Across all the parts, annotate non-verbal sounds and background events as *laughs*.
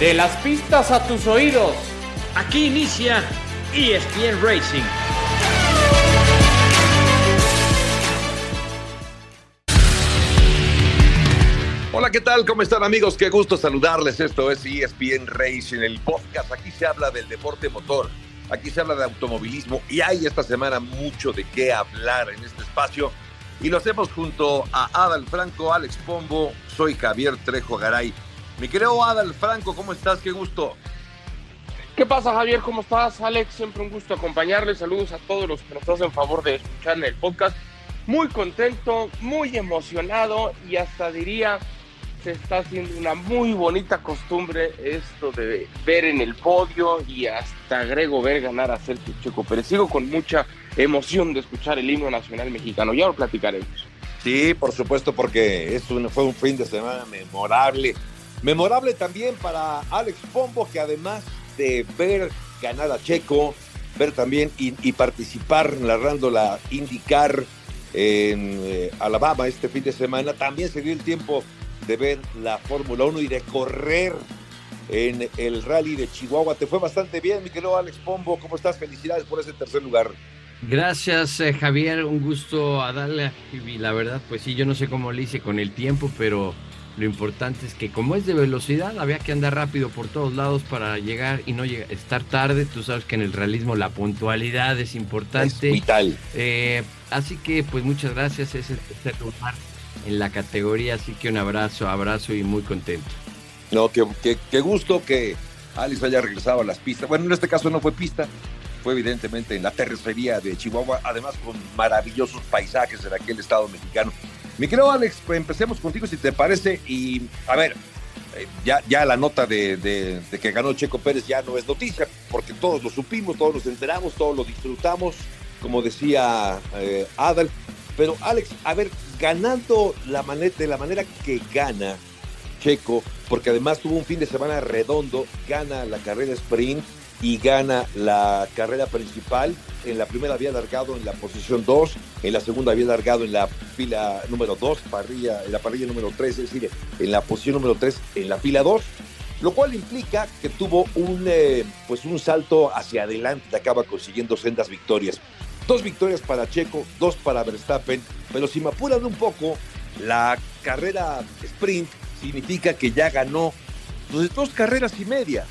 De las pistas a tus oídos. Aquí inicia ESPN Racing. Hola, ¿qué tal? ¿Cómo están amigos? Qué gusto saludarles. Esto es ESPN Racing, el podcast. Aquí se habla del deporte motor, aquí se habla de automovilismo y hay esta semana mucho de qué hablar en este espacio. Y lo hacemos junto a Adal Franco, Alex Pombo, soy Javier Trejo Garay. Mi querido Adal Franco, ¿cómo estás? Qué gusto. ¿Qué pasa, Javier? ¿Cómo estás? Alex, siempre un gusto acompañarles. Saludos a todos los que nos hacen favor de escuchar en el podcast. Muy contento, muy emocionado y hasta diría se está haciendo una muy bonita costumbre esto de ver en el podio y hasta agrego ver ganar a Sergio Checo Pero Sigo con mucha emoción de escuchar el himno nacional mexicano. Ya lo platicaremos. Sí, por supuesto, porque es fue un fin de semana memorable. Memorable también para Alex Pombo, que además de ver ganar a Checo, ver también y, participar narrando la IndyCar en eh, Alabama este fin de semana, también se dio el tiempo de ver la Fórmula 1 y de correr en el rally de Chihuahua. Te fue bastante bien, mi querido Alex Pombo. ¿Cómo estás? Felicidades por ese tercer lugar. Gracias, eh, Javier. Un gusto a darle. Y la verdad, pues sí, yo no sé cómo le hice con el tiempo, pero lo importante es que como es de velocidad, había que andar rápido por todos lados para llegar y no llegar, estar tarde. Tú sabes que en el realismo la puntualidad es importante. Es vital. Eh, así que, pues muchas gracias. Es el tercer lugar en la categoría, así que un abrazo, abrazo y muy contento. No, qué, qué, gusto que Alice haya regresado a las pistas. Bueno, en este caso no fue pista, fue evidentemente en la terracería de Chihuahua, además con maravillosos paisajes en aquel estado mexicano. Mi querido Alex, pues empecemos contigo si te parece y a ver, eh, ya, la nota de, que ganó Checo Pérez ya no es noticia, porque todos lo supimos, todos nos enteramos, todos lo disfrutamos, como decía eh, pero Alex, a ver, ganando la de la manera que gana Checo, porque además tuvo un fin de semana redondo, gana la carrera sprint y gana la carrera principal. En la primera había largado en la posición 2, en la segunda había largado en la fila número 2, parrilla, en la parrilla número 3, es decir, en la posición número 3, en la fila 2, lo cual implica que tuvo un, eh, pues un salto hacia adelante, acaba consiguiendo sendas victorias. Dos victorias para Checo, dos para Verstappen, pero si me apuran un poco, la carrera sprint significa que ya ganó pues, dos carreras y media.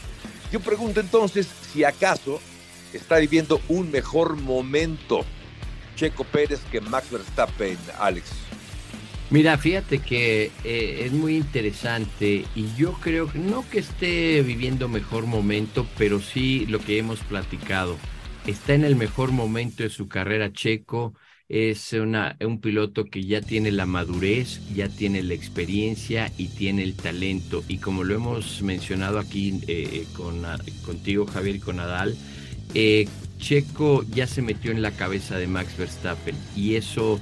Yo pregunto entonces si acaso está viviendo un mejor momento Checo Pérez que Max Verstappen, Alex. Mira, fíjate que eh, es muy interesante y yo creo que no que esté viviendo mejor momento, pero sí lo que hemos platicado está en el mejor momento de su carrera checo, es una, un piloto que ya tiene la madurez, ya tiene la experiencia y tiene el talento. Y como lo hemos mencionado aquí eh, con, contigo, Javier, con Nadal, eh, Checo ya se metió en la cabeza de Max Verstappen y eso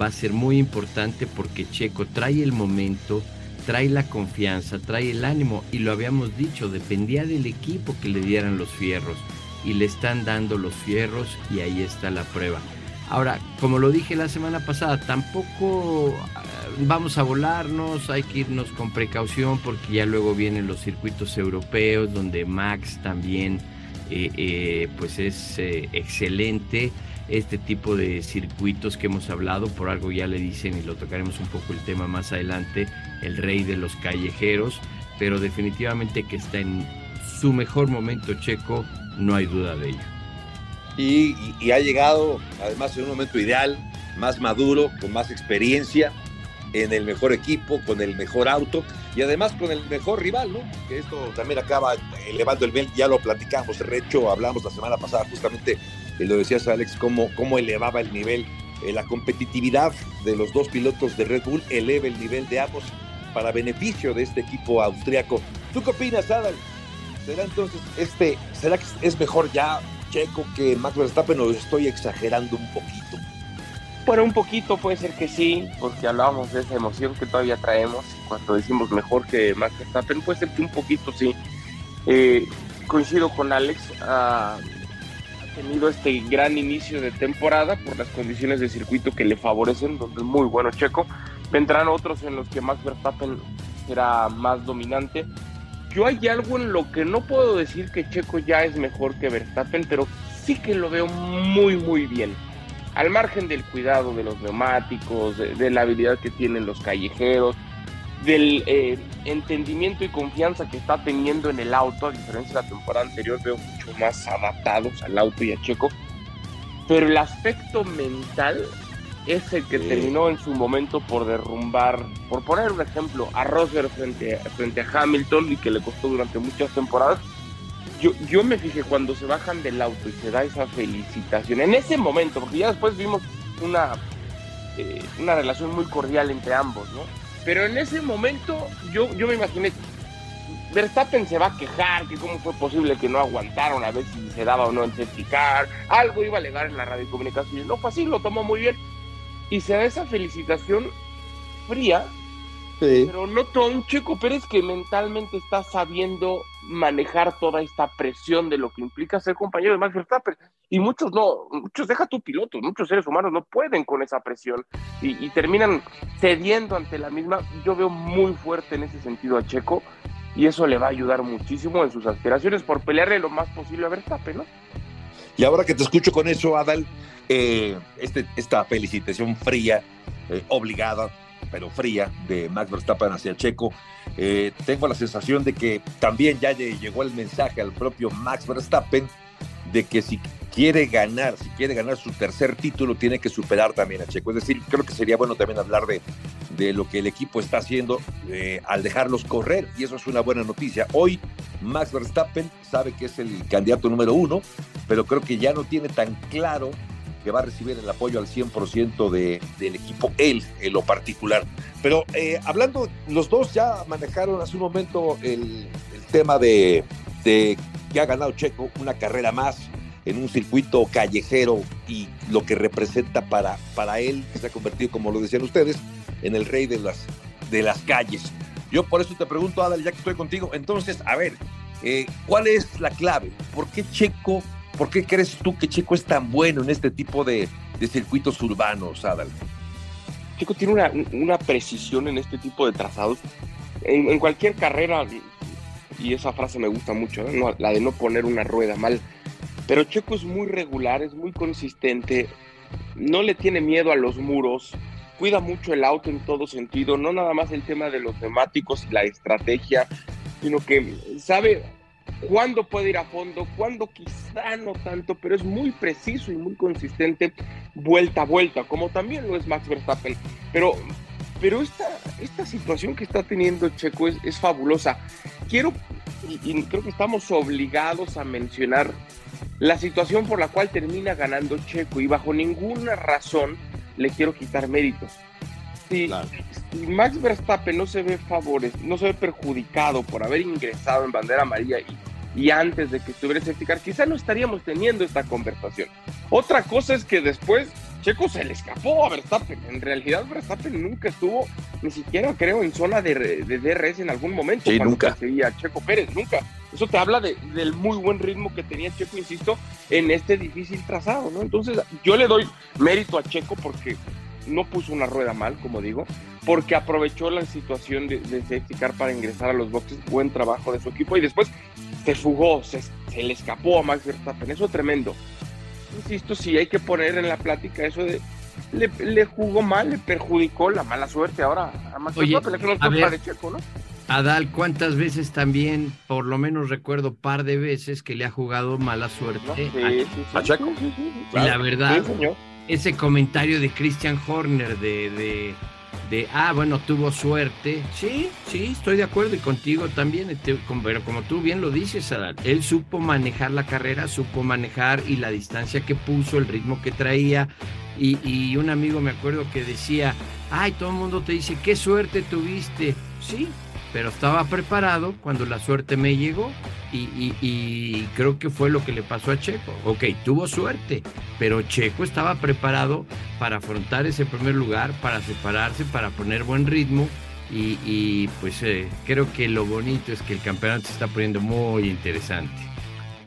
va a ser muy importante porque Checo trae el momento, trae la confianza, trae el ánimo y lo habíamos dicho, dependía del equipo que le dieran los fierros y le están dando los fierros y ahí está la prueba. Ahora, como lo dije la semana pasada, tampoco ah, vamos a volarnos, hay que irnos con precaución porque ya luego vienen los circuitos europeos donde Max también eh, eh, pues es eh, excelente. Este tipo de circuitos que hemos hablado, por algo ya le dicen y lo tocaremos un poco el tema más adelante, el rey de los callejeros, pero definitivamente que está en su mejor momento checo no hay duda de ello. Y, ha llegado además en un momento ideal, más maduro, con más experiencia, en el mejor equipo, con el mejor auto y además con el mejor rival, ¿no? Que esto también acaba elevando el nivel, ya lo platicamos, de hecho hablamos la semana pasada justamente, y lo decías Alex, cómo, cómo elevaba el nivel, eh, la competitividad de los dos pilotos de Red Bull eleva el nivel de ambos para beneficio de este equipo austriaco. ¿Tú qué opinas, Adal? ¿Será entonces este, será que es mejor ya Checo que Max Verstappen o estoy exagerando un poquito? Bueno, un poquito puede ser que sí, porque hablábamos de esa emoción que todavía traemos cuando decimos mejor que Max Verstappen, puede ser que un poquito sí. Eh, coincido con Alex, ha tenido este gran inicio de temporada por las condiciones de circuito que le favorecen, donde es muy bueno Checo. Vendrán otros en los que Max Verstappen será más dominante yo hay algo en lo que no puedo decir que Checo ya es mejor que Verstappen, pero sí que lo veo muy, muy bien. Al margen del cuidado de los neumáticos, de, la habilidad que tienen los callejeros, del eh, entendimiento y confianza que está teniendo en el auto, a diferencia de la temporada anterior, veo mucho más adaptados al auto y a Checo. Pero el aspecto mental es el que terminó en su momento por derrumbar, por poner un ejemplo, a Rosberg frente, frente a Hamilton y que le costó durante muchas temporadas. Yo, yo me fijé cuando se bajan del auto y se da esa felicitación, en ese momento, porque ya después vimos una, eh, una relación muy cordial entre ambos, ¿no? Pero en ese momento yo, yo me imaginé, Verstappen se va a quejar, que cómo fue posible que no aguantaron a ver si se daba o no en certificar, algo iba a alegar en la radio comunicación. No fue así, lo tomó muy bien y se da esa felicitación fría, pero no todo un Checo Pérez que mentalmente está sabiendo manejar toda esta presión de lo que implica ser compañero de Max Verstappen. Y muchos no, muchos deja tu piloto, muchos seres humanos no pueden con esa presión y, terminan cediendo ante la misma. Yo veo muy fuerte en ese sentido a Checo y eso le va a ayudar muchísimo en sus aspiraciones por pelearle lo más posible a Verstappen, ¿no? Y ahora que te escucho con eso, Adal, eh, este, esta felicitación fría, eh, obligada, pero fría, de Max Verstappen hacia Checo, eh, tengo la sensación de que también ya llegó el mensaje al propio Max Verstappen de que si quiere ganar, si quiere ganar su tercer título, tiene que superar también a Checo. Es decir, creo que sería bueno también hablar de, de lo que el equipo está haciendo al dejarlos correr, y eso es una buena noticia. Hoy Max Verstappen sabe que es el candidato número uno, pero creo que ya no tiene tan claro que va a recibir el apoyo al 100% de, del equipo, él en lo particular. Pero eh, hablando, los dos ya manejaron hace un momento el, tema de, de, que ha ganado Checo una carrera más en un circuito callejero y lo que representa para, para él, que se ha convertido, como lo decían ustedes, en el rey de las, de las calles. Yo por eso te pregunto, Adal, ya que estoy contigo, entonces, a ver, eh, ¿cuál es la clave? ¿Por qué Checo ¿Por qué crees tú que Checo es tan bueno en este tipo de, circuitos urbanos, Adal? Checo tiene una, precisión en este tipo de trazados. En, cualquier carrera, y esa frase me gusta mucho, la de no poner una rueda mal. Pero Checo es muy regular, es muy consistente, no le tiene miedo a los muros, cuida mucho el auto en todo sentido, no nada más el tema de los neumáticos y la estrategia, sino que sabe cuándo puede ir a fondo, cuándo quizá no tanto, pero es muy preciso y muy consistente vuelta a vuelta, como también lo es Max Verstappen. Pero, pero esta, esta situación que está teniendo Checo es, fabulosa. Quiero, y, creo que estamos obligados a mencionar la situación por la cual termina ganando Checo y bajo ninguna razón le quiero quitar méritos. Si, si, Max Verstappen no se ve favores, no se ve perjudicado por haber ingresado en bandera amarilla y y antes de que estuviera safety car, quizá no estaríamos teniendo esta conversación. Otra cosa es que después Checo se le escapó a Verstappen. En realidad Verstappen nunca estuvo, ni siquiera creo, en zona de, de DRS en algún momento. Sí, nunca. Seguía Checo Pérez, nunca. Eso te habla de, del muy buen ritmo que tenía Checo, insisto, en este difícil trazado, ¿no? Entonces yo le doy mérito a Checo porque no puso una rueda mal, como digo, porque aprovechó la situación de, de safety car para ingresar a los boxes. Buen trabajo de su equipo y después se fugó, se, le escapó a Max Verstappen, eso es tremendo. Insisto, sí hay que poner en la plática eso de le, jugó mal, le perjudicó la mala suerte ahora a Max Verstappen, no de Checo, ¿no? Adal, ¿cuántas veces también, por lo menos recuerdo par de veces que le ha jugado mala suerte a, Checo? y la verdad, ese comentario de Christian Horner de de, ah, bueno, tuvo suerte. Sí, sí, estoy de acuerdo y contigo también, pero como tú bien lo dices, él supo manejar la carrera, supo manejar y la distancia que puso, el ritmo que traía. Y, y un amigo me acuerdo que decía, ay, todo el mundo te dice, qué suerte tuviste. Sí, pero estaba preparado cuando la suerte me llegó y, creo que fue lo que le pasó a Checo. Ok, tuvo suerte, pero Checo estaba preparado para afrontar ese primer lugar, para separarse, para poner buen ritmo y, pues eh, creo que lo bonito es que el campeonato se está poniendo muy interesante.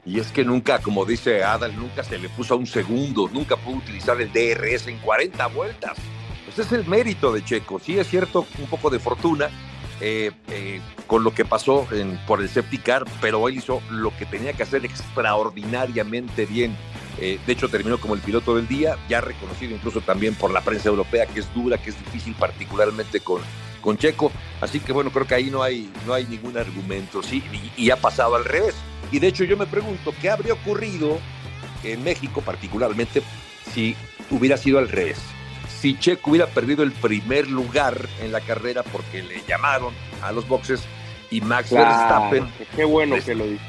Y es que nunca, como dice Adal, nunca se le puso a un segundo, nunca pudo utilizar el DRS en 40 vueltas. Pues es el mérito de Checo. Sí es cierto, un poco de fortuna, eh, eh, con lo que pasó por el Septicar, pero él hizo lo que tenía que hacer extraordinariamente bien. Eh, de hecho, terminó como el piloto del día, ya reconocido incluso también por la prensa europea, que es dura, que es difícil, particularmente con, con Checo. Así que bueno, creo que ahí no hay, no hay ningún argumento, ¿sí? Y ha pasado al revés. Y de hecho, yo me pregunto, ¿qué habría ocurrido en México, particularmente, si hubiera sido al revés? Si Checo hubiera perdido el primer lugar en la carrera porque le llamaron a los boxes y Max Verstappen. Qué bueno que lo dice.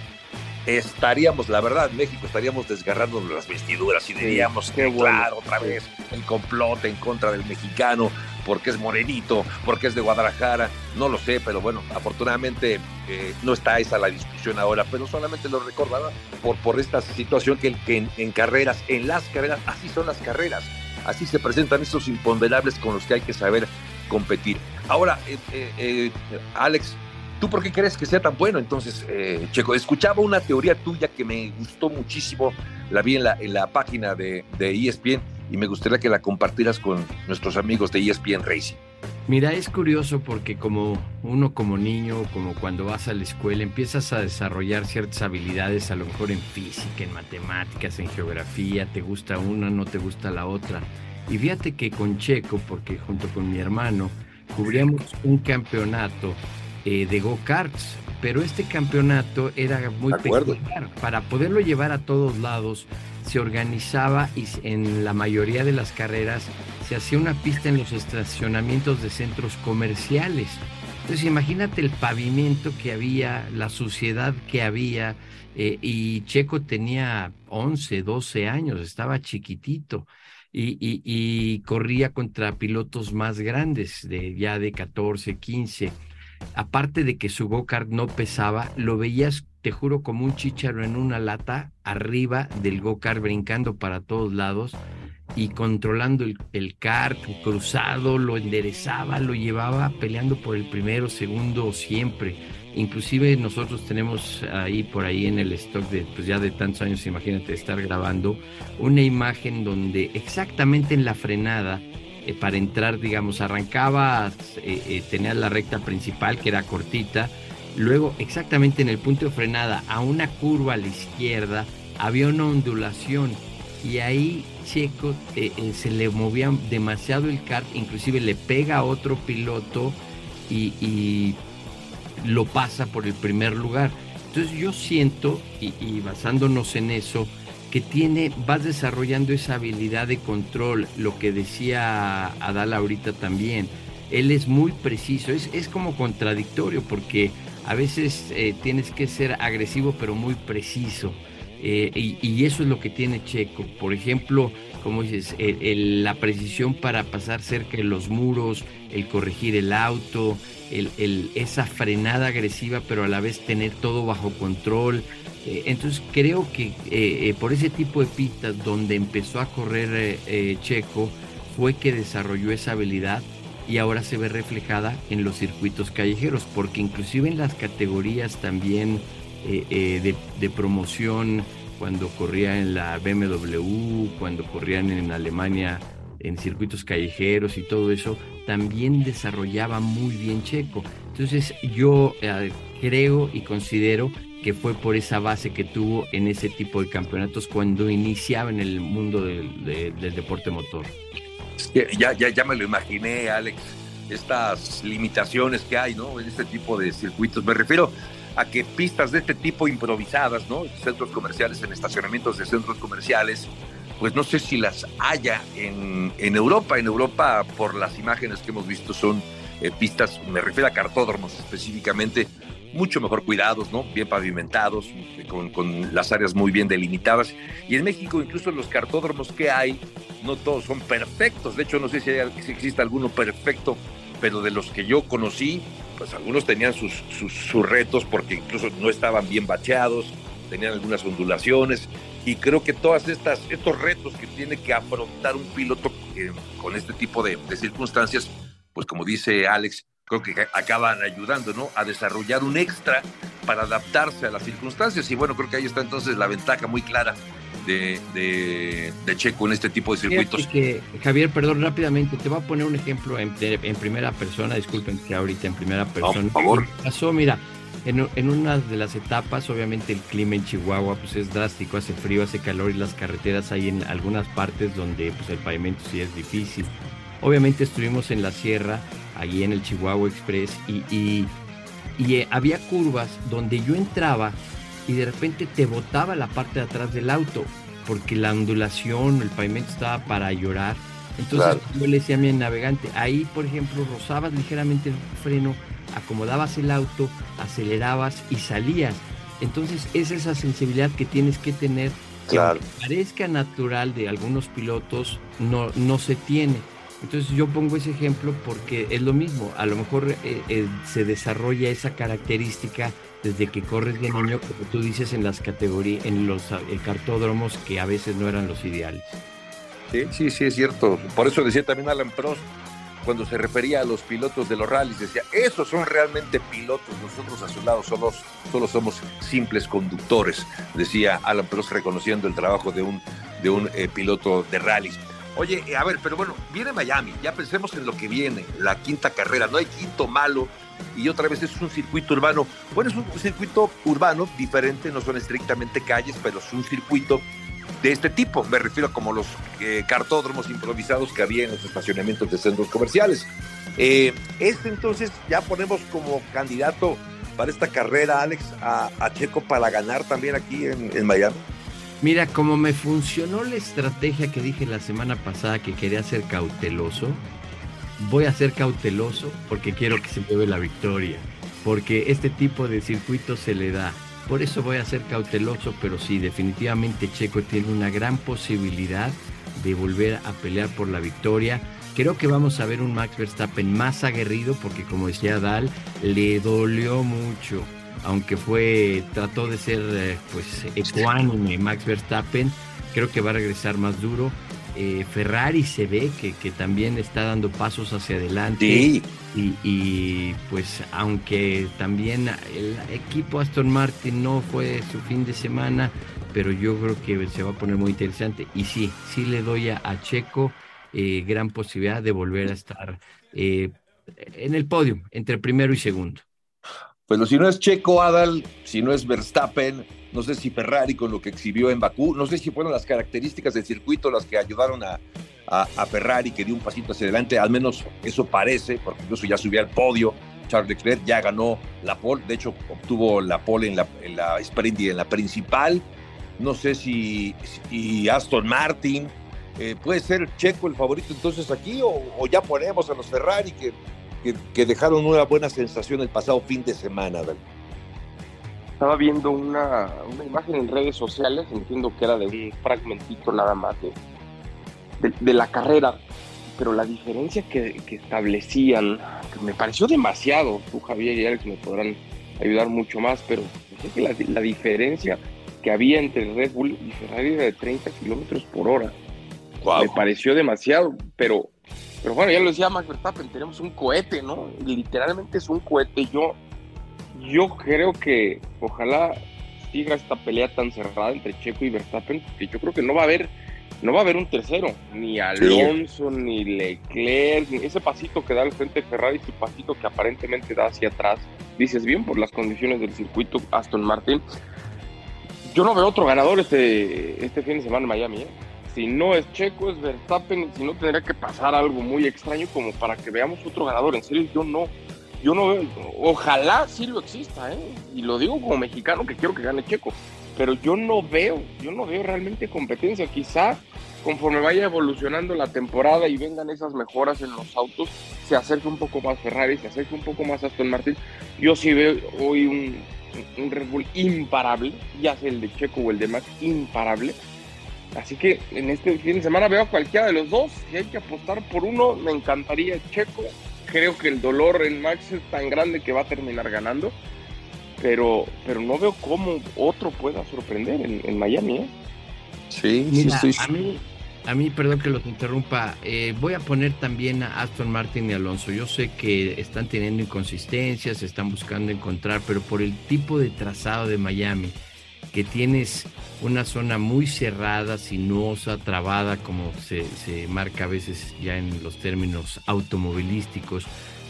Estaríamos, la verdad, México estaríamos desgarrándonos las vestiduras y diríamos, qué claro, otra vez el complot en contra del mexicano, porque es morenito, porque es de Guadalajara, no lo sé, pero bueno, afortunadamente eh, no está esa la discusión ahora, pero solamente lo recordaba por, por esta situación que, que en carreras, en las carreras, así son las carreras Así se presentan estos imponderables con los que hay que saber competir. Ahora, eh, eh, eh, Alex, ¿tú por qué crees que sea tan bueno? Entonces, Checo, escuchaba una teoría tuya que me gustó muchísimo, la vi en la, en la página de, de ESPN y me gustaría que la compartieras con nuestros amigos de ESPN Racing. Mira, es curioso porque como uno como niño, como cuando vas a la escuela, empiezas a desarrollar ciertas habilidades, a lo mejor en física, en matemáticas, en geografía, te gusta una, no te gusta la otra. Y fíjate que con Checo, porque junto con mi hermano, cubríamos un campeonato eh, de go-karts, pero este campeonato era muy peculiar. Para poderlo llevar a todos lados, se organizaba y en la mayoría de las carreras se hacía una pista en los estacionamientos de centros comerciales. Entonces imagínate el pavimento que había, la suciedad que había, eh, y Checo tenía 11, 12 años, estaba chiquitito. Y, y, corría contra pilotos más grandes, de ya de 14, 15. Aparte de que su go-kart no pesaba, lo veías, te juro, como un chicharo en una lata arriba del go-kart, brincando para todos lados y controlando el, kart cruzado, lo enderezaba, lo llevaba peleando por el primero, segundo, siempre. Inclusive nosotros tenemos ahí por ahí en el stock de pues ya de tantos años, imagínate estar grabando una imagen donde exactamente en la frenada eh, para entrar, digamos, arrancaba, eh, eh, tenía la recta principal que era cortita, luego exactamente en el punto de frenada a una curva a la izquierda había una ondulación y ahí Checo eh, se le movía demasiado el kart, inclusive le pega a otro piloto y, lo pasa por el primer lugar. Entonces yo siento, y, basándonos en eso, que tiene, vas desarrollando esa habilidad de control, lo que decía Adal ahorita también. Él es muy preciso, es, es como contradictorio porque a veces eh, tienes que ser agresivo pero muy preciso. Eh, y, eso es lo que tiene Checo. Por ejemplo, como dices, la precisión para pasar cerca de los muros, el corregir el auto, el, esa frenada agresiva, pero a la vez tener todo bajo control. Eh, entonces creo que eh, por ese tipo de pistas donde empezó a correr Checo fue que desarrolló esa habilidad y ahora se ve reflejada en los circuitos callejeros, porque inclusive en las categorías también eh, eh, de, promoción cuando corría en la BMW, cuando corrían en Alemania en circuitos callejeros y todo eso, también desarrollaba muy bien Checo. Entonces yo eh, creo y considero que fue por esa base que tuvo en ese tipo de campeonatos cuando iniciaba en el mundo del, del deporte motor. Ya, ya, ya me lo imaginé, Alex, estas limitaciones que hay ¿no? en este tipo de circuitos. Me refiero a que pistas de este tipo improvisadas, ¿no? Centros comerciales, en estacionamientos de centros comerciales, pues no sé si las haya en, en Europa. En Europa, por las imágenes que hemos visto, son eh, pistas, me refiero a cartódromos específicamente, mucho mejor cuidados, ¿no? Bien pavimentados, con, con, las áreas muy bien delimitadas. Y en México, incluso los cartódromos que hay, no todos son perfectos. De hecho, no sé si, hay, si existe alguno perfecto, pero de los que yo conocí, pues algunos tenían sus, sus, retos porque incluso no estaban bien bacheados, tenían algunas ondulaciones y creo que todas estas estos retos que tiene que afrontar un piloto eh, con este tipo de, circunstancias, pues como dice Alex, creo que acaban ayudando, ¿no? A desarrollar un extra para adaptarse a las circunstancias. Y bueno, creo que ahí está entonces la ventaja muy clara de, de, Checo en este tipo de circuitos. Que, Javier, perdón, rápidamente, te voy a poner un ejemplo en, primera persona, disculpen que ahorita en primera persona. por favor. Pasó, mira, en, en, una de las etapas, obviamente el clima en Chihuahua pues es drástico, hace frío, hace calor y las carreteras hay en algunas partes donde pues el pavimento sí es difícil. Obviamente estuvimos en la sierra, allí en el Chihuahua Express y, y, y eh, había curvas donde yo entraba y de repente te botaba la parte de atrás del auto porque la ondulación, el pavimento estaba para llorar. Entonces yo le decía a mi navegante, ahí por ejemplo rozabas ligeramente el freno, acomodabas el auto, acelerabas y salías. Entonces es esa sensibilidad que tienes que tener, que parezca natural de algunos pilotos, no, no se tiene. Entonces yo pongo ese ejemplo porque es lo mismo, a lo mejor eh, eh, se desarrolla esa característica desde que corres de niño, como tú dices, en las categorías, en los eh, cartódromos que a veces no eran los ideales. Sí, sí, sí, es cierto. Por eso decía también Alan Prost, cuando se refería a los pilotos de los rallies, decía, esos son realmente pilotos, nosotros a su lado somos, solo somos simples conductores, decía Alan Prost reconociendo el trabajo de un, de un piloto de rallies. Oye, a ver, pero bueno, viene Miami, ya pensemos en lo que viene, la quinta carrera, no hay quinto malo y otra vez es un circuito urbano. Bueno, es un circuito urbano diferente, no son estrictamente calles, pero es un circuito de este tipo. Me refiero a como los eh, cartódromos improvisados que había en los estacionamientos de centros comerciales. Eh, este entonces ya ponemos como candidato para esta carrera, Alex, a, Checo para ganar también aquí en Miami. Mira, como me funcionó la estrategia que dije la semana pasada que quería ser cauteloso, voy a ser cauteloso porque quiero que se lleve la victoria, porque este tipo de circuito se le da. Por eso voy a ser cauteloso, pero sí, definitivamente Checo tiene una gran posibilidad de volver a pelear por la victoria. Creo que vamos a ver un Max Verstappen más aguerrido porque como decía Dal, le dolió mucho aunque fue, trató de ser eh, pues ecuánime Max Verstappen, creo que va a regresar más duro. Eh, Ferrari se ve que, también está dando pasos hacia adelante. Y, y, pues aunque también el equipo Aston Martin no fue su fin de semana, pero yo creo que se va a poner muy interesante. Y sí, sí le doy a, Checo eh, gran posibilidad de volver a estar en el podio entre primero y segundo. Pero si no es Checo Adal, si no es Verstappen, no sé si Ferrari con lo que exhibió en Bakú, no sé si fueron las características del circuito las que ayudaron a, a, Ferrari que dio un pasito hacia adelante, al menos eso parece, porque incluso ya subió al podio. Charles Leclerc ya ganó la pole, de hecho obtuvo la pole en la, en la sprint y en la principal. No sé si, si Aston Martin, eh, puede ser Checo el favorito entonces aquí o, o ya ponemos a los Ferrari que que, dejaron una buena sensación el pasado fin de semana. Estaba viendo una, imagen en redes sociales, entiendo que era de un fragmentito nada más de, de, la carrera, pero la diferencia que, establecían, que me pareció demasiado, tú Javier y Alex me podrán ayudar mucho más, pero que la, la diferencia que había entre Red Bull y Ferrari era de 30 kilómetros por hora. Me pareció demasiado, pero pero bueno, ya lo decía Max Verstappen, tenemos un cohete, ¿no? Literalmente es un cohete. Yo, yo creo que ojalá siga esta pelea tan cerrada entre Checo y Verstappen, porque yo creo que no va a haber, no va a haber un tercero, ni Alonso, ni Leclerc, ni ese pasito que da al frente de Ferrari, ese pasito que aparentemente da hacia atrás. Dices bien por las condiciones del circuito Aston Martin. Yo no veo otro ganador este, este fin de semana en Miami, ¿eh? Si no es Checo, es Verstappen, si no tendría que pasar algo muy extraño como para que veamos otro ganador. En serio, yo no, yo no veo, ojalá sí lo exista, ¿eh? y lo digo como mexicano que quiero que gane Checo, pero yo no veo, yo no veo realmente competencia. Quizá conforme vaya evolucionando la temporada y vengan esas mejoras en los autos, se acerque un poco más Ferrari, se acerque un poco más Aston Martin. Yo sí veo hoy un, un Red Bull imparable, ya sea el de Checo o el de Max, imparable Así que en este fin de semana veo a cualquiera de los dos. Si hay que apostar por uno, me encantaría Checo. Creo que el dolor en Max es tan grande que va a terminar ganando. Pero, pero no veo cómo otro pueda sorprender en, Miami. ¿eh? Sí, sí, A mí, a mí, perdón que los interrumpa, eh, voy a poner también a Aston Martin y Alonso. Yo sé que están teniendo inconsistencias, están buscando encontrar, pero por el tipo de trazado de Miami, que tienes una zona muy cerrada, sinuosa, trabada, como se, se marca a veces ya en los términos automovilísticos,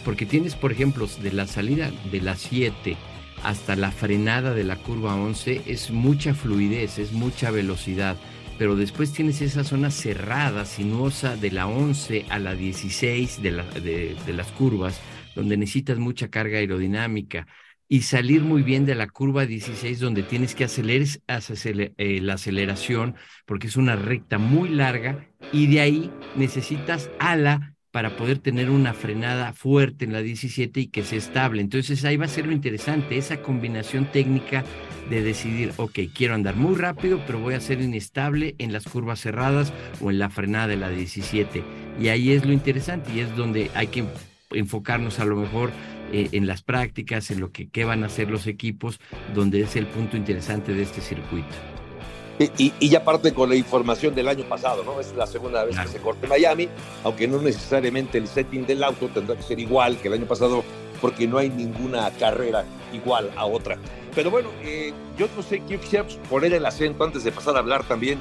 porque tienes, por ejemplo, de la salida de la 7 hasta la frenada de la curva 11, es mucha fluidez, es mucha velocidad pero después tienes esa zona cerrada, sinuosa, de la 11 a la 16 de, de, las curvas, donde necesitas mucha carga aerodinámica y salir muy bien de la curva 16 donde tienes que acelerar eh, la aceleración porque es una recta muy larga y de ahí necesitas ala para poder tener una frenada fuerte en la 17 y que sea estable. Entonces ahí va a ser lo interesante, esa combinación técnica de decidir, ok, quiero andar muy rápido, pero voy a ser inestable en las curvas cerradas o en la frenada de la 17. Y ahí es lo interesante y es donde hay que enfocarnos a lo mejor eh, en las prácticas, en lo que qué van a hacer los equipos, donde es el punto interesante de este circuito. Y, y, ya parte con la información del año pasado, ¿no? Es la segunda vez que se corte Miami, aunque no necesariamente el setting del auto tendrá que ser igual que el año pasado, porque no hay ninguna carrera igual a otra. Pero bueno, eh, yo no sé, yo quisiera poner el acento antes de pasar a hablar también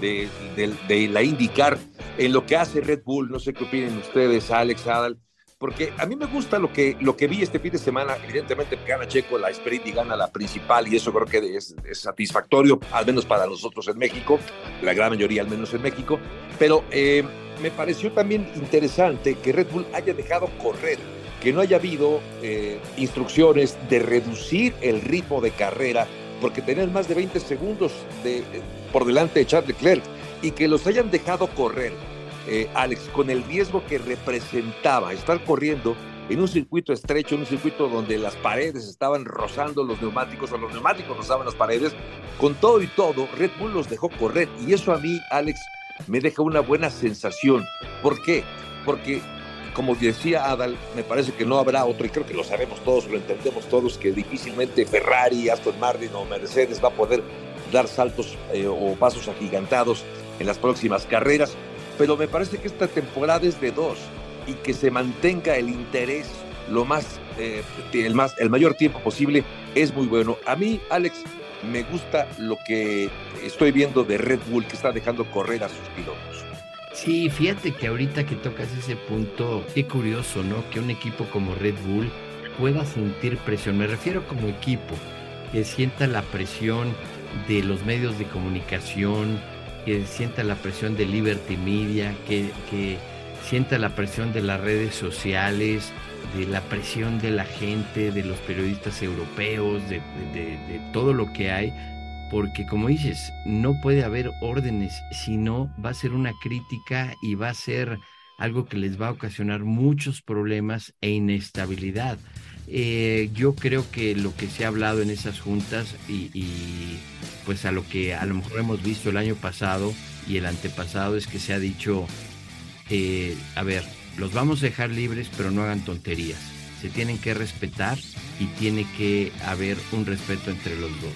de, de, de la IndyCar en lo que hace Red Bull. No sé qué opinen ustedes, Alex, Adal porque a mí me gusta lo que, lo que vi este fin de semana. Evidentemente gana Checo la sprint y gana la principal y eso creo que es, satisfactorio, al menos para nosotros en México, la gran mayoría al menos en México. Pero eh, me pareció también interesante que Red Bull haya dejado correr, que no haya habido eh, instrucciones de reducir el ritmo de carrera, porque tener más de 20 segundos de, por delante de Charles Leclerc y que los hayan dejado correr eh, Alex, con el riesgo que representaba estar corriendo en un circuito estrecho, en un circuito donde las paredes estaban rozando los neumáticos o los neumáticos rozaban las paredes, con todo y todo, Red Bull los dejó correr y eso a mí, Alex, me deja una buena sensación. ¿Por qué? Porque, como decía Adal, me parece que no habrá otro, y creo que lo sabemos todos, lo entendemos todos, que difícilmente Ferrari, Aston Martin o Mercedes va a poder dar saltos eh, o pasos agigantados en las próximas carreras pero me parece que esta temporada es de dos y que se mantenga el interés lo más, eh, el, más, el mayor tiempo posible es muy bueno. A mí, Alex, me gusta lo que estoy viendo de Red Bull que está dejando correr a sus pilotos. Sí, fíjate que ahorita que tocas ese punto, qué curioso, ¿no? Que un equipo como Red Bull pueda sentir presión. Me refiero como equipo, que sienta la presión de los medios de comunicación, que sienta la presión de Liberty Media, que, sienta la presión de las redes sociales, de la presión de la gente, de los periodistas europeos, de, todo lo que hay, porque como dices, no puede haber órdenes, sino va a ser una crítica y va a ser algo que les va a ocasionar muchos problemas e inestabilidad. Eh, yo creo que lo que se ha hablado en esas juntas y pues a lo que a lo mejor hemos visto el año pasado y el antepasado es que se ha dicho, eh, a ver, los vamos a dejar libres, pero no hagan tonterías. Se tienen que respetar y tiene que haber un respeto entre los dos.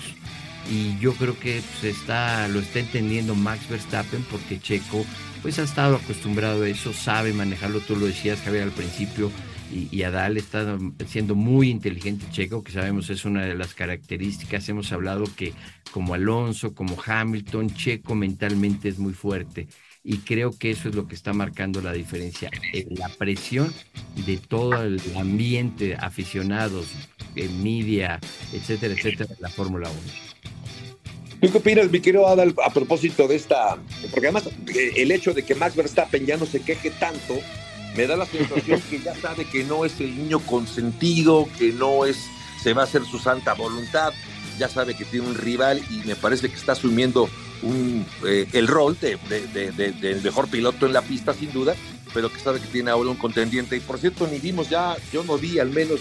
Y yo creo que pues, está, lo está entendiendo Max Verstappen porque Checo pues ha estado acostumbrado a eso, sabe manejarlo, tú lo decías Javier al principio, y, Adal está siendo muy inteligente Checo, que sabemos es una de las características. Hemos hablado que como Alonso, como Hamilton, Checo mentalmente es muy fuerte. Y creo que eso es lo que está marcando la diferencia. Eh, la presión de todo el ambiente, aficionados, media, etcétera, etcétera, de la Fórmula 1. ¿Qué opinas, mi querido Adal, a propósito de esta? Porque además eh, el hecho de que Max Verstappen ya no se queje tanto me da la sensación que ya sabe que no es el niño consentido, que no es, se va a hacer su santa voluntad, ya sabe que tiene un rival y me parece que está asumiendo eh, el rol de, del mejor piloto en la pista, sin duda, pero que sabe que tiene ahora un contendiente. Y por cierto, ni vimos ya, yo no vi al menos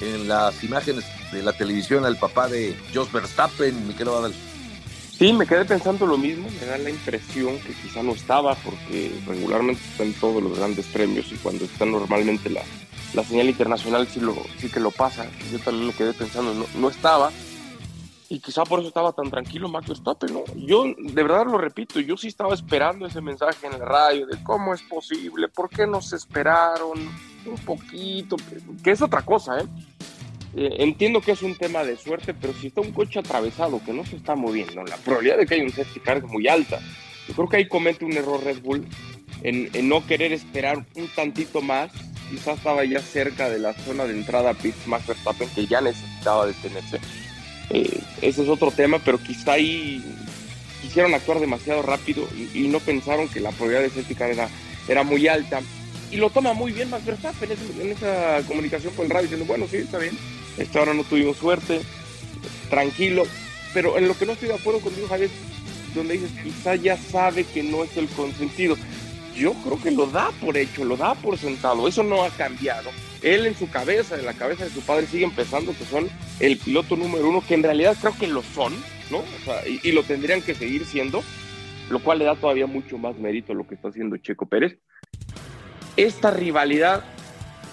en las imágenes de la televisión al papá de Jos Verstappen, mi querido Adal. Sí, me quedé pensando lo mismo, me da la impresión que quizá no estaba, porque regularmente están todos los grandes premios y cuando está normalmente la, la señal internacional sí, lo, sí que lo pasa. Yo también me quedé pensando, no, no estaba. y quizá por eso estaba tan tranquilo Max Verstappen, ¿no? Yo, de verdad lo repito, yo sí estaba esperando ese mensaje en la radio de cómo es posible, por qué nos esperaron un poquito, que es otra cosa, ¿eh? ¿Eh? entiendo que es un tema de suerte, pero si está un coche atravesado que no se está moviendo, la probabilidad de que haya un safety car es muy alta. Yo creo que ahí comete un error Red Bull en, no querer esperar un tantito más. Quizás estaba ya cerca de la zona de entrada a pits Max Verstappen, que ya necesitaba detenerse eh, ese es otro tema, pero quizá ahí quisieron actuar demasiado rápido y, no pensaron que la probabilidad de safety era, era muy alta. Y lo toma muy bien Max Verstappen en, esa comunicación con el radio, diciendo, bueno, sí, está bien, esta hora no tuvimos suerte, tranquilo. Pero en lo que no estoy de acuerdo contigo, Javier, donde dices, quizá ya sabe que no es el consentido. Yo creo que lo da por hecho, lo da por sentado, eso no ha cambiado él en su cabeza, en la cabeza de su padre, sigue empezando que son el piloto número uno, que en realidad creo que lo son, ¿no? O sea, y, lo tendrían que seguir siendo, lo cual le da todavía mucho más mérito a lo que está haciendo Checo Pérez. Esta rivalidad,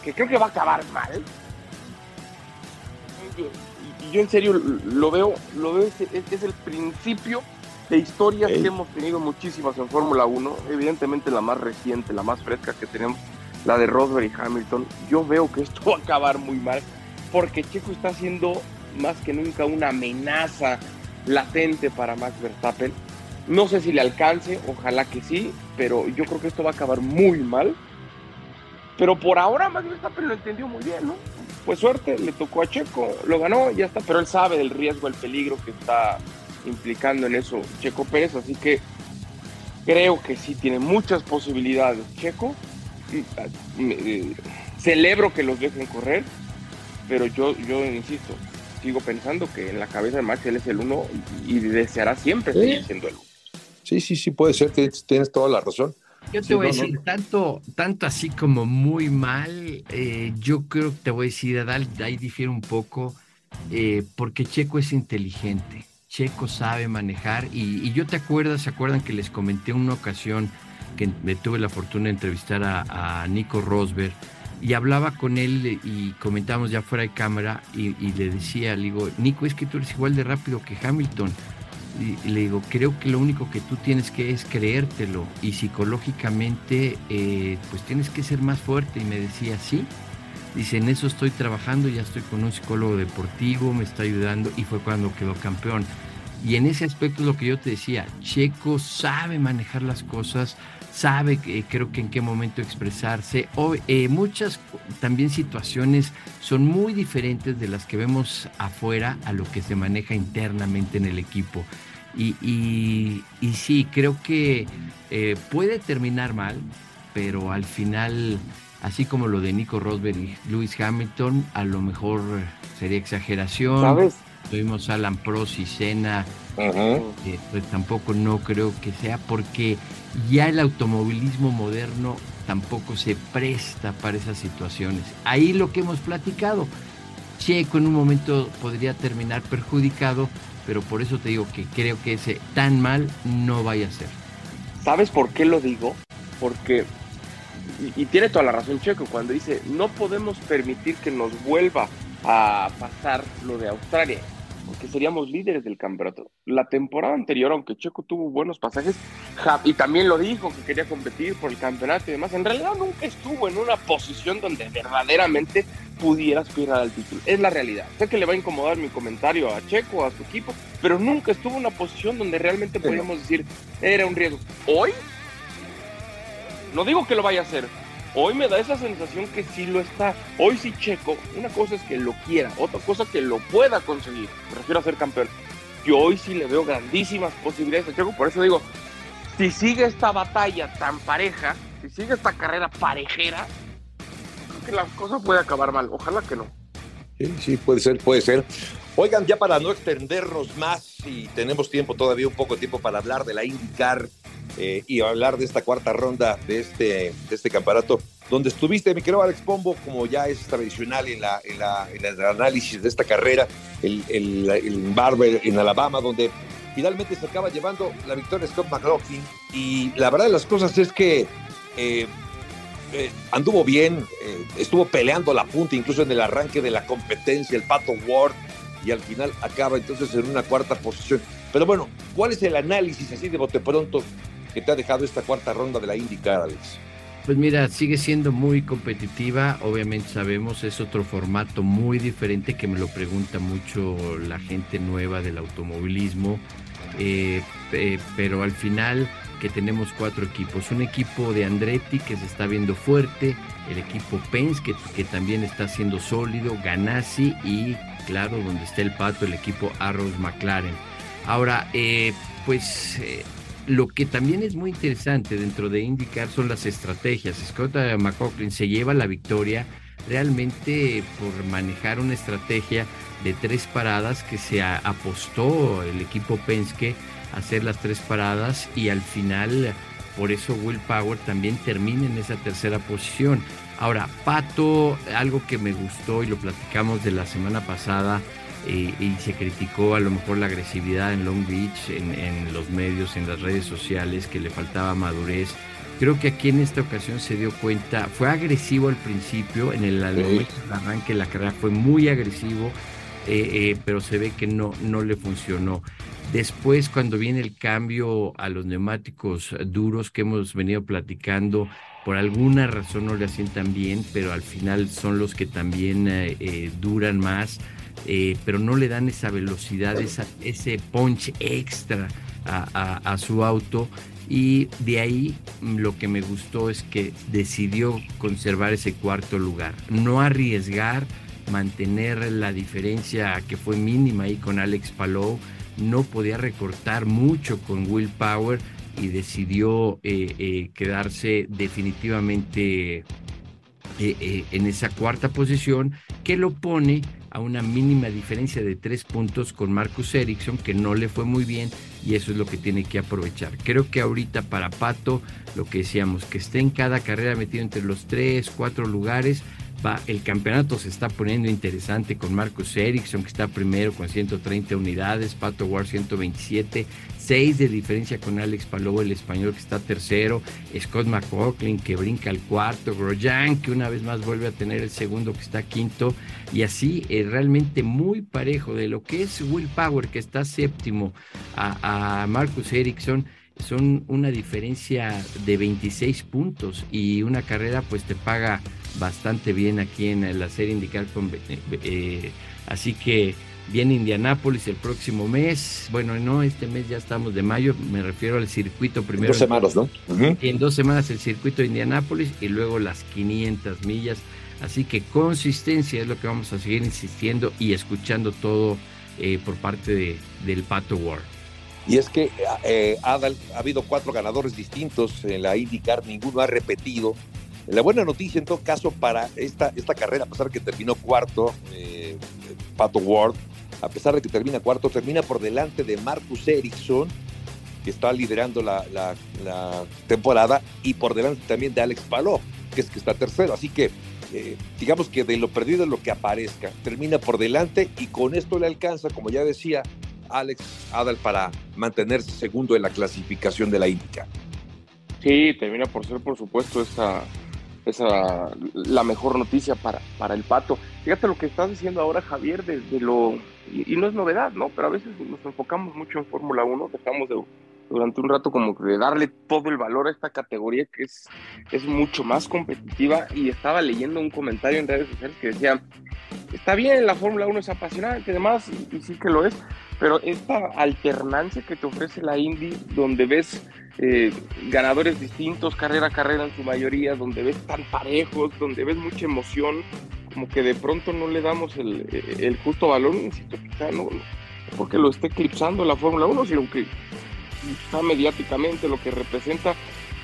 que creo que va a acabar mal, y yo, en serio lo veo, lo veo, es, es el principio de historias que hemos tenido muchísimas en Fórmula 1, evidentemente la más reciente, la más fresca que tenemos la de Rosberg y Hamilton, yo veo que esto va a acabar muy mal, porque Checo está siendo más que nunca una amenaza latente para Max Verstappen. No sé si le alcance, ojalá que sí, pero yo creo que esto va a acabar muy mal. Pero por ahora Max Verstappen lo entendió muy bien, ¿no? Pues suerte, le tocó a Checo, lo ganó, ya está, pero él sabe del riesgo, el peligro que está implicando en eso Checo Pérez, así que creo que sí tiene muchas posibilidades Checo eh, celebro que los dejen correr, pero yo, yo insisto, sigo pensando que en la cabeza de Max él es el uno y, deseará siempre seguir siendo el uno. Sí, sí, sí, puede ser, tienes, toda la razón. Yo te voy a decir, tanto, tanto así como muy mal, eh, yo creo que te voy a decir, Adal, ahí difiere un poco, eh, porque Checo es inteligente, Checo sabe manejar, y, y, yo te acuerdas, ¿se acuerdan que les comenté una ocasión que me tuve la fortuna de entrevistar a, Nico Rosberg y hablaba con él y comentábamos ya fuera de cámara y, le decía, le digo, Nico, es que tú eres igual de rápido que Hamilton. Y, le digo, creo que lo único que tú tienes que es creértelo y psicológicamente eh, pues tienes que ser más fuerte. Y me decía, sí. Dice, en eso estoy trabajando, ya estoy con un psicólogo deportivo, me está ayudando y fue cuando quedó campeón. Y en ese aspecto es lo que yo te decía, Checo sabe manejar las cosas, sabe que, creo que en qué momento expresarse. O, eh, muchas también situaciones son muy diferentes de las que vemos afuera a lo que se maneja internamente en el equipo. Y, y, sí, creo que eh, puede terminar mal, pero al final, así como lo de Nico Rosberg y Lewis Hamilton, a lo mejor sería exageración. ¿Sabes? Tuvimos Alan Prost y Senna, eh, pues tampoco no creo que sea porque ya el automovilismo moderno tampoco se presta para esas situaciones. Ahí lo que hemos platicado, Checo en un momento podría terminar perjudicado, pero por eso te digo que creo que ese tan mal no vaya a ser. ¿Sabes por qué lo digo? Porque, y, tiene toda la razón Checo, cuando dice, no podemos permitir que nos vuelva a pasar lo de Australia porque seríamos líderes del campeonato. La temporada anterior, aunque Checo tuvo buenos pasajes, y también lo dijo que quería competir por el campeonato y demás, en realidad nunca estuvo en una posición donde verdaderamente pudiera aspirar al título. Es la realidad. Sé que le va a incomodar mi comentario a Checo, a su equipo, pero nunca estuvo en una posición donde realmente podríamos decir era un riesgo. Hoy, no digo que lo vaya a hacer, Hoy me da esa sensación que sí lo está. Hoy sí Checo, una cosa es que lo quiera, otra cosa que lo pueda conseguir. Me refiero a ser campeón. Yo hoy sí le veo grandísimas posibilidades a Checo, por eso digo, si sigue esta batalla tan pareja, si sigue esta carrera parejera, creo que la cosa puede acabar mal. Ojalá que no. Sí, sí, puede ser, puede ser. Oigan, ya para no extendernos más, y tenemos tiempo, todavía un poco de tiempo para hablar de la IndyCar eh, y hablar de esta cuarta ronda de este, de este campeonato, donde estuviste, mi querido Alex Pombo, como ya es tradicional en, la, en, el análisis de esta carrera, el, el, el Barber en Alabama, donde finalmente se acaba llevando la victoria Scott McLaughlin. Y la verdad de las cosas es que eh, eh, anduvo bien, estuvo peleando la punta, incluso en el arranque de la competencia, el Pato Ward y al final acaba entonces en una cuarta posición. Pero bueno, ¿cuál es el análisis así de bote pronto que te ha dejado esta cuarta ronda de la IndyCar, Alex? Pues mira, sigue siendo muy competitiva, obviamente sabemos, es otro formato muy diferente que me lo pregunta mucho la gente nueva del automovilismo, eh, eh, pero al final que tenemos cuatro equipos, un equipo de Andretti que se está viendo fuerte, el equipo Penske que, también está siendo sólido, Ganassi y claro, donde está el pato, el equipo Arrows McLaren. Ahora, eh, pues lo que también es muy interesante dentro de indicar son las estrategias. Scott McLaughlin se lleva la victoria realmente por manejar una estrategia de tres paradas que se apostó el equipo Penske a hacer las tres paradas y al final por eso Will Power también termina en esa tercera posición. Ahora, Pato, algo que me gustó y lo platicamos de la semana pasada, y se criticó a lo mejor la agresividad en Long Beach, en, los medios, en las redes sociales, que le faltaba madurez. Creo que aquí en esta ocasión se dio cuenta, fue agresivo al principio, en el, arranque de la carrera fue muy agresivo, eh, eh, pero se ve que no, no le funcionó. Después, cuando viene el cambio a los neumáticos duros que hemos venido platicando, por alguna razón no le asientan bien, pero al final son los que también eh, duran más. Eh, pero no le dan esa velocidad, ese punch extra a, su auto. Y de ahí mm, lo que me gustó es que decidió conservar ese cuarto lugar, no arriesgar, mantener la diferencia que fue mínima ahí con Alex Palou, no podía recortar mucho con Will Power y decidió eh, eh, quedarse definitivamente en esa cuarta posición que lo pone a una mínima diferencia de tres puntos con Marcus Ericsson, que no le fue muy bien y eso es lo que tiene que aprovechar. Creo que ahorita para Pato, lo que decíamos, que esté en cada carrera metido entre los tres, cuatro lugares, va, el campeonato se está poniendo interesante con Marcus Ericsson, que está primero con 130 unidades, Pato Ward 127, 6 de diferencia con Alex Palou, el español que está tercero, Scott McLaughlin que brinca al cuarto, Grosjean que una vez más vuelve a tener el segundo que está quinto, y así eh, realmente muy parejo de lo que es Will Power que está séptimo a, a Marcus Ericsson son una diferencia de 26 puntos y una carrera pues te paga bastante bien aquí en la serie indicar con eh, eh, así que viene Indianápolis el próximo mes. Bueno no este mes ya estamos de mayo. Me refiero al circuito primero. dos semanas no en dos semanas el circuito de Indianápolis y luego las 500 millas. Así que consistencia es lo que vamos a seguir insistiendo y escuchando todo eh, por parte de, del Pato World. Y es que eh, ha habido cuatro ganadores distintos en la IndyCar, ninguno ha repetido. La buena noticia en todo caso para esta, esta carrera, a pesar que terminó cuarto, eh, Pato Ward, a pesar de que termina cuarto, termina por delante de Marcus Ericsson, que está liderando la, temporada, y por delante también de Alex Palou, que es que está tercero. Así que eh, digamos que de lo perdido es lo que aparezca. Termina por delante y con esto le alcanza, como ya decía, Alex Adal para mantenerse segundo en la clasificación de la INDICA. Sí, termina por ser, por supuesto, esa, esa la mejor noticia para, para el Pato. Fíjate lo que estás diciendo ahora, Javier, desde lo. Y, no es novedad, ¿no? Pero a veces nos enfocamos mucho en Fórmula 1, dejamos de, durante un rato como de darle todo el valor a esta categoría que es, es mucho más competitiva. Y estaba leyendo un comentario en redes sociales que decía: Está bien, la Fórmula 1 es apasionante, además, y sí que lo es pero esta alternancia que te ofrece la Indy, donde ves eh, ganadores distintos, carrera a carrera en su mayoría, donde ves tan parejos, donde ves mucha emoción, como que de pronto no le damos el, justo valor, insisto, quizá no, porque lo esté eclipsando la Fórmula 1, sino que está mediáticamente lo que representa,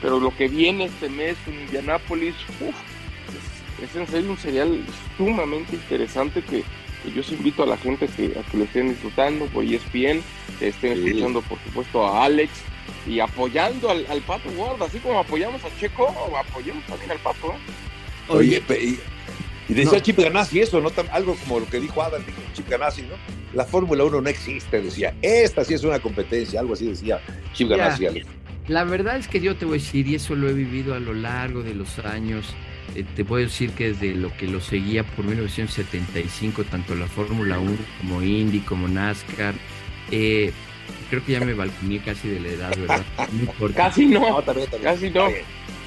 pero lo que viene este mes en Indianápolis, es, es en serio un serial sumamente interesante que yo os invito a la gente que, a que lo estén disfrutando por ESPN, que estén escuchando por supuesto a Alex y apoyando al, Pato Ward, así como apoyamos a Checo, apoyemos también al Pato. Oye, y, decía Chip Ganassi eso, ¿no? Algo como lo que dijo Adam, Chip Ganassi, ¿no? La Fórmula 1 no existe, decía. Esta sí es una competencia, algo así decía Chip Ganassi. La verdad es que yo te voy a decir, y eso lo he vivido a lo largo de los años, eh, te puedo decir que desde lo que lo seguía por 1975, tanto la Fórmula 1 como Indy, como NASCAR, eh, creo que ya me balconé casi de la edad, ¿verdad? casi no, casi no.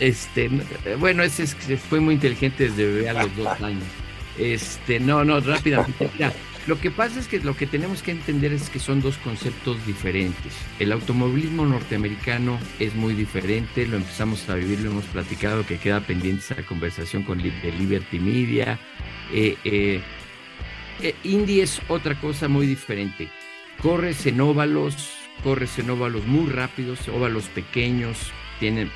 Este, bueno, ese, fue muy inteligente desde bebé a los dos años. Este, no, no, rápidamente. Mira, lo que pasa es que lo que tenemos que entender es que son dos conceptos diferentes. El automovilismo norteamericano es muy diferente, lo empezamos a vivir, lo hemos platicado, que queda pendiente esa conversación con de Liberty Media. Eh, eh, eh, Indy es otra cosa muy diferente. Corres en óvalos, corres en óvalos muy rápidos, óvalos pequeños.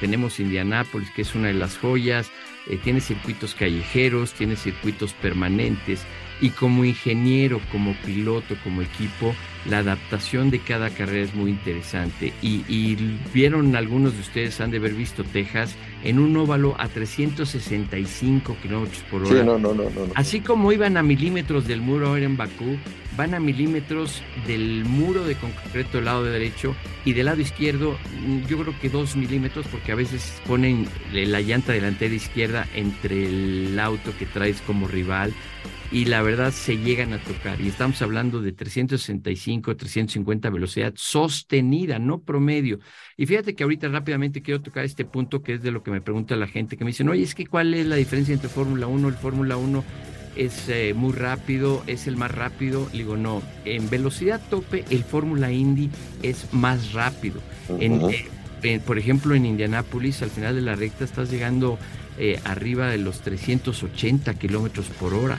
tenemos Indianápolis, que es una de las joyas. Tiene circuitos callejeros, tiene circuitos permanentes y como ingeniero, como piloto, como equipo, la adaptación de cada carrera es muy interesante. Y, vieron algunos de ustedes, han de haber visto Texas en un óvalo a 365 kilómetros por hora. Sí, no, no, no, no, Así como iban a milímetros del muro ahora en Bakú, van a milímetros del muro de concreto del lado derecho y del lado izquierdo, mm, yo creo que dos milímetros, porque a veces ponen la llanta delantera izquierda entre el auto que traes como rival y la verdad se llegan a tocar. Y estamos hablando de 365, 350 velocidad sostenida, no promedio. Y fíjate que ahorita rápidamente quiero tocar este punto que es de lo que me pregunta la gente, que me dicen, oye, es que cuál es la diferencia entre Fórmula 1? El Fórmula 1 es eh, muy rápido, es el más rápido. Le digo, no, en velocidad tope el Fórmula Indy es más rápido. Eh, por ejemplo, en Indianápolis, al final de la recta estás llegando eh, arriba de los 380 kilómetros por hora.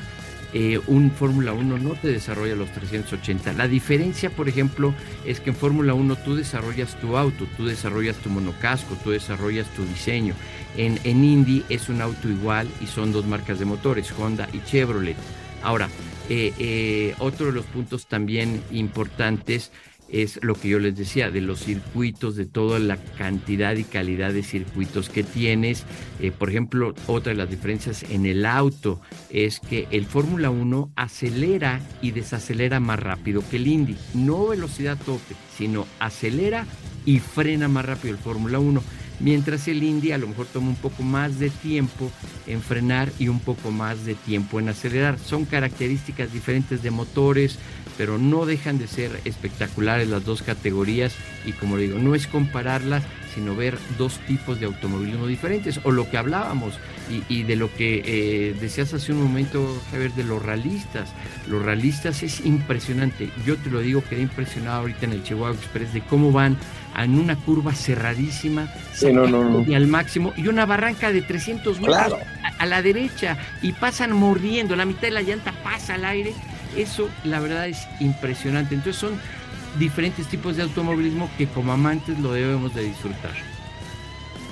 Eh, un Fórmula 1 no te desarrolla los 380. La diferencia, por ejemplo, es que en Fórmula 1 tú desarrollas tu auto, tú desarrollas tu monocasco, tú desarrollas tu diseño. En, en Indy es un auto igual y son dos marcas de motores, Honda y Chevrolet. Ahora, eh, eh, otro de los puntos también importantes es lo que yo les decía, de los circuitos, de toda la cantidad y calidad de circuitos que tienes. Eh, por ejemplo, otra de las diferencias en el auto es que el Fórmula 1 acelera y desacelera más rápido que el Indy. No velocidad tope, sino acelera y frena más rápido el Fórmula 1 mientras el Indy a lo mejor toma un poco más de tiempo en frenar y un poco más de tiempo en acelerar. Son características diferentes de motores, pero no dejan de ser espectaculares las dos categorías y como digo, no es compararlas, sino ver dos tipos de automovilismo diferentes o lo que hablábamos y, de lo que eh, decías hace un momento, Javier, de los realistas. Los realistas es impresionante. Yo te lo digo, quedé impresionado ahorita en el Chihuahua Express de cómo van en una curva cerradísima y al máximo y una barranca de 300 metros a, la derecha y pasan mordiendo, la mitad de la llanta pasa al aire. Eso la verdad es impresionante. Entonces son diferentes tipos de automovilismo que como amantes lo debemos de disfrutar.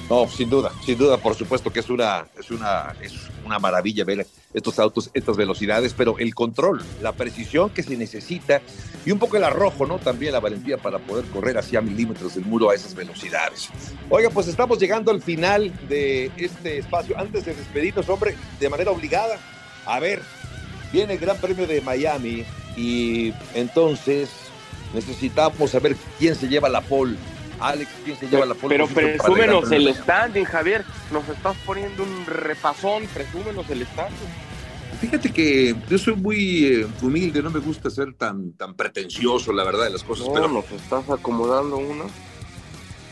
No, sin duda, sin duda, por supuesto que es una, es una, es una maravilla ver estos autos, estas velocidades, pero el control, la precisión que se necesita y un poco el arrojo, ¿no? También la valentía para poder correr hacia milímetros del muro a esas velocidades. Oiga, pues estamos llegando al final de este espacio. Antes de despedirnos, hombre, de manera obligada, a ver, viene el Gran Premio de Miami y entonces necesitamos saber quién se lleva la pole Alex, ¿quién se lleva la pole Pero presúmenos el standing, Javier. Nos estás poniendo un repasón, presúmenos el standing. Fíjate que yo soy muy eh, humilde, no me gusta ser tan, tan pretencioso, la verdad, de las cosas. No, pero nos estás acomodando uno.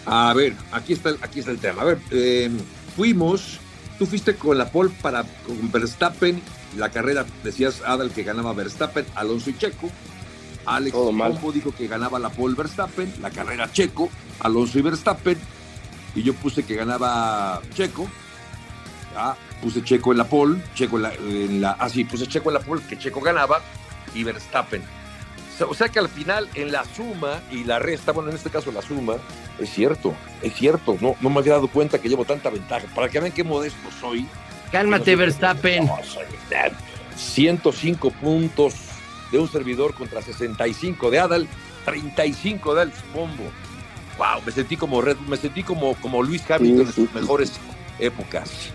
A ver, aquí está, aquí está el tema. A ver, eh, fuimos, tú fuiste con la pole para con Verstappen, la carrera, decías Adal que ganaba Verstappen, Alonso y Checo. Alex Pombo dijo que ganaba la pole Verstappen, la carrera Checo, Alonso y Verstappen, y yo puse que ganaba Checo, puse Checo en la pole, Checo en la, ah sí, puse Checo en la pole, que Checo ganaba, y Verstappen. O sea que al final, en la suma y la resta, bueno, en este caso la suma, es cierto, es cierto, no, no me había dado cuenta que llevo tanta ventaja. Para que vean qué modesto soy. Cálmate, Verstappen. 105 puntos de un servidor contra 65 de Adal, 35 de Alex Pombo. Wow, me sentí como Red, me sentí como, como Luis Hamilton en sus mejores épocas.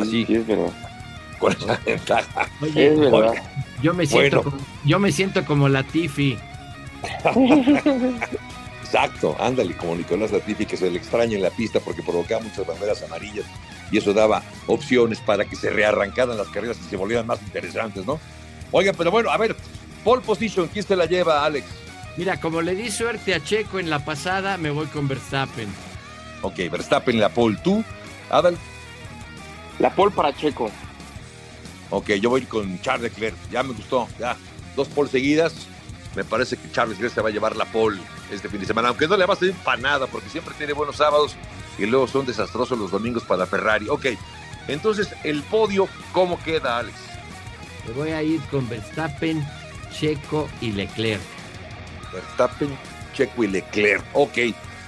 Así. es verdad. Con esa ventaja. es verdad. Yo me siento, como, yo me siento como Latifi. *laughs* Exacto, ándale, como Nicolás Latifi, que se le extraña en la pista porque provocaba muchas banderas amarillas y eso daba opciones para que se rearrancaran las carreras y se volvieran más interesantes, ¿no? Oiga, pero bueno, a ver, pole position, ¿quién se la lleva, Alex? Mira, como le di suerte a Checo en la pasada, me voy con Verstappen. Ok, Verstappen la pole, ¿tú, Adal? La pole para Checo. Ok, yo voy con Charles Leclerc, ya me gustó, ya, dos pole seguidas, me parece que Charles Leclerc se va a llevar la pole este fin de semana, aunque no le va a salir para nada, porque siempre tiene buenos sábados y luego son desastrosos los domingos para Ferrari. Ok, entonces el podio, ¿cómo queda, Alex? Me voy a ir con Verstappen, Checo y Leclerc. Verstappen, Checo y Leclerc. Ok,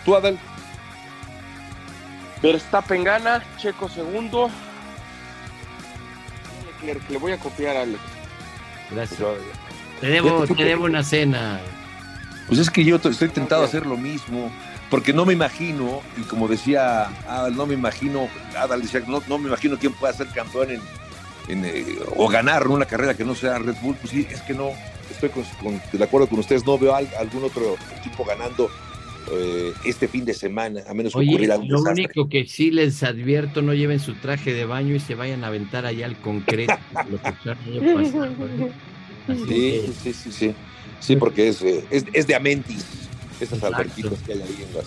¿tú, Adal? Verstappen gana, Checo segundo. Leclerc, le voy a copiar a Alex. Gracias. Te debo, te debo una cena. Pues es que yo estoy tentado a hacer lo mismo, porque no me imagino, y como decía Adal, no me imagino, Adal decía, no, no me imagino quién pueda ser campeón en, en, eh, o ganar una carrera que no sea Red Bull. Pues sí, es que no, estoy con, con, de acuerdo con ustedes, no veo a algún otro equipo ganando eh, este fin de semana, a menos que Oye, ocurriera un lo desastre. único que sí les advierto, no lleven su traje de baño y se vayan a aventar allá al concreto. *laughs* lo que pasado, ¿eh? Sí, que- sí, sí, sí. Sí, porque es, eh, es, es de Amentis, esas alberquitas que hay ahí en, las,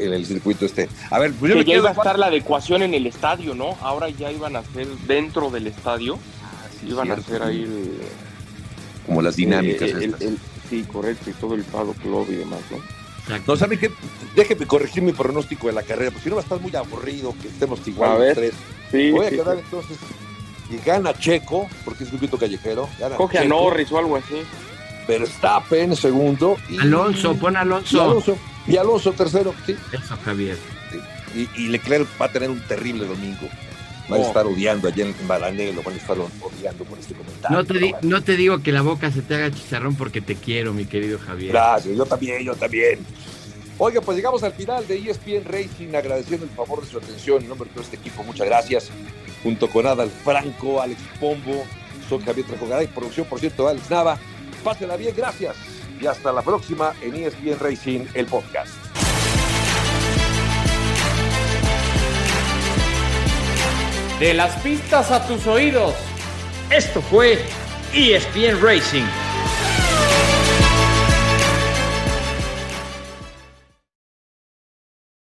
en, en el circuito este. A ver, pues yo Que me ya quedo iba a estar la adecuación en el estadio, ¿no? Ahora ya iban a ser dentro del estadio. Ah, sí, iban a hacer ahí el, como las dinámicas eh, el- el- sí, correcto, y todo el Pado Club y demás, ¿no? Exacto. No, ¿sabe qué? Déjeme corregir mi pronóstico de la carrera, porque si no va a estar muy aburrido que estemos igual A ver. tres. Sí, Voy a quedar sí. entonces y gana Checo, porque es un grito callejero. Gana Coge a Checo, Norris o algo así. Verstappen segundo. Y, Alonso, pon y Alonso. Alonso. Y Alonso tercero, sí. Eso, Javier. Y, y Leclerc va a tener un terrible domingo. Van a Oh. estar odiando allá en Balané, lo van a estar odiando por este comentario. No te, di- no te digo que la boca se te haga chicharrón porque te quiero, mi querido Javier. Gracias, yo también, yo también. Oiga, pues llegamos al final de ESPN Racing, agradeciendo el favor de su atención en nombre de todo este equipo, muchas gracias. Junto con Adal Franco, Alex Pombo, soy Javier Trajogaray, producción, por cierto, Alex Nava. Pásela bien, gracias. Y hasta la próxima en ESPN Racing, el podcast. De las pistas a tus oídos. Esto fue ESPN Racing.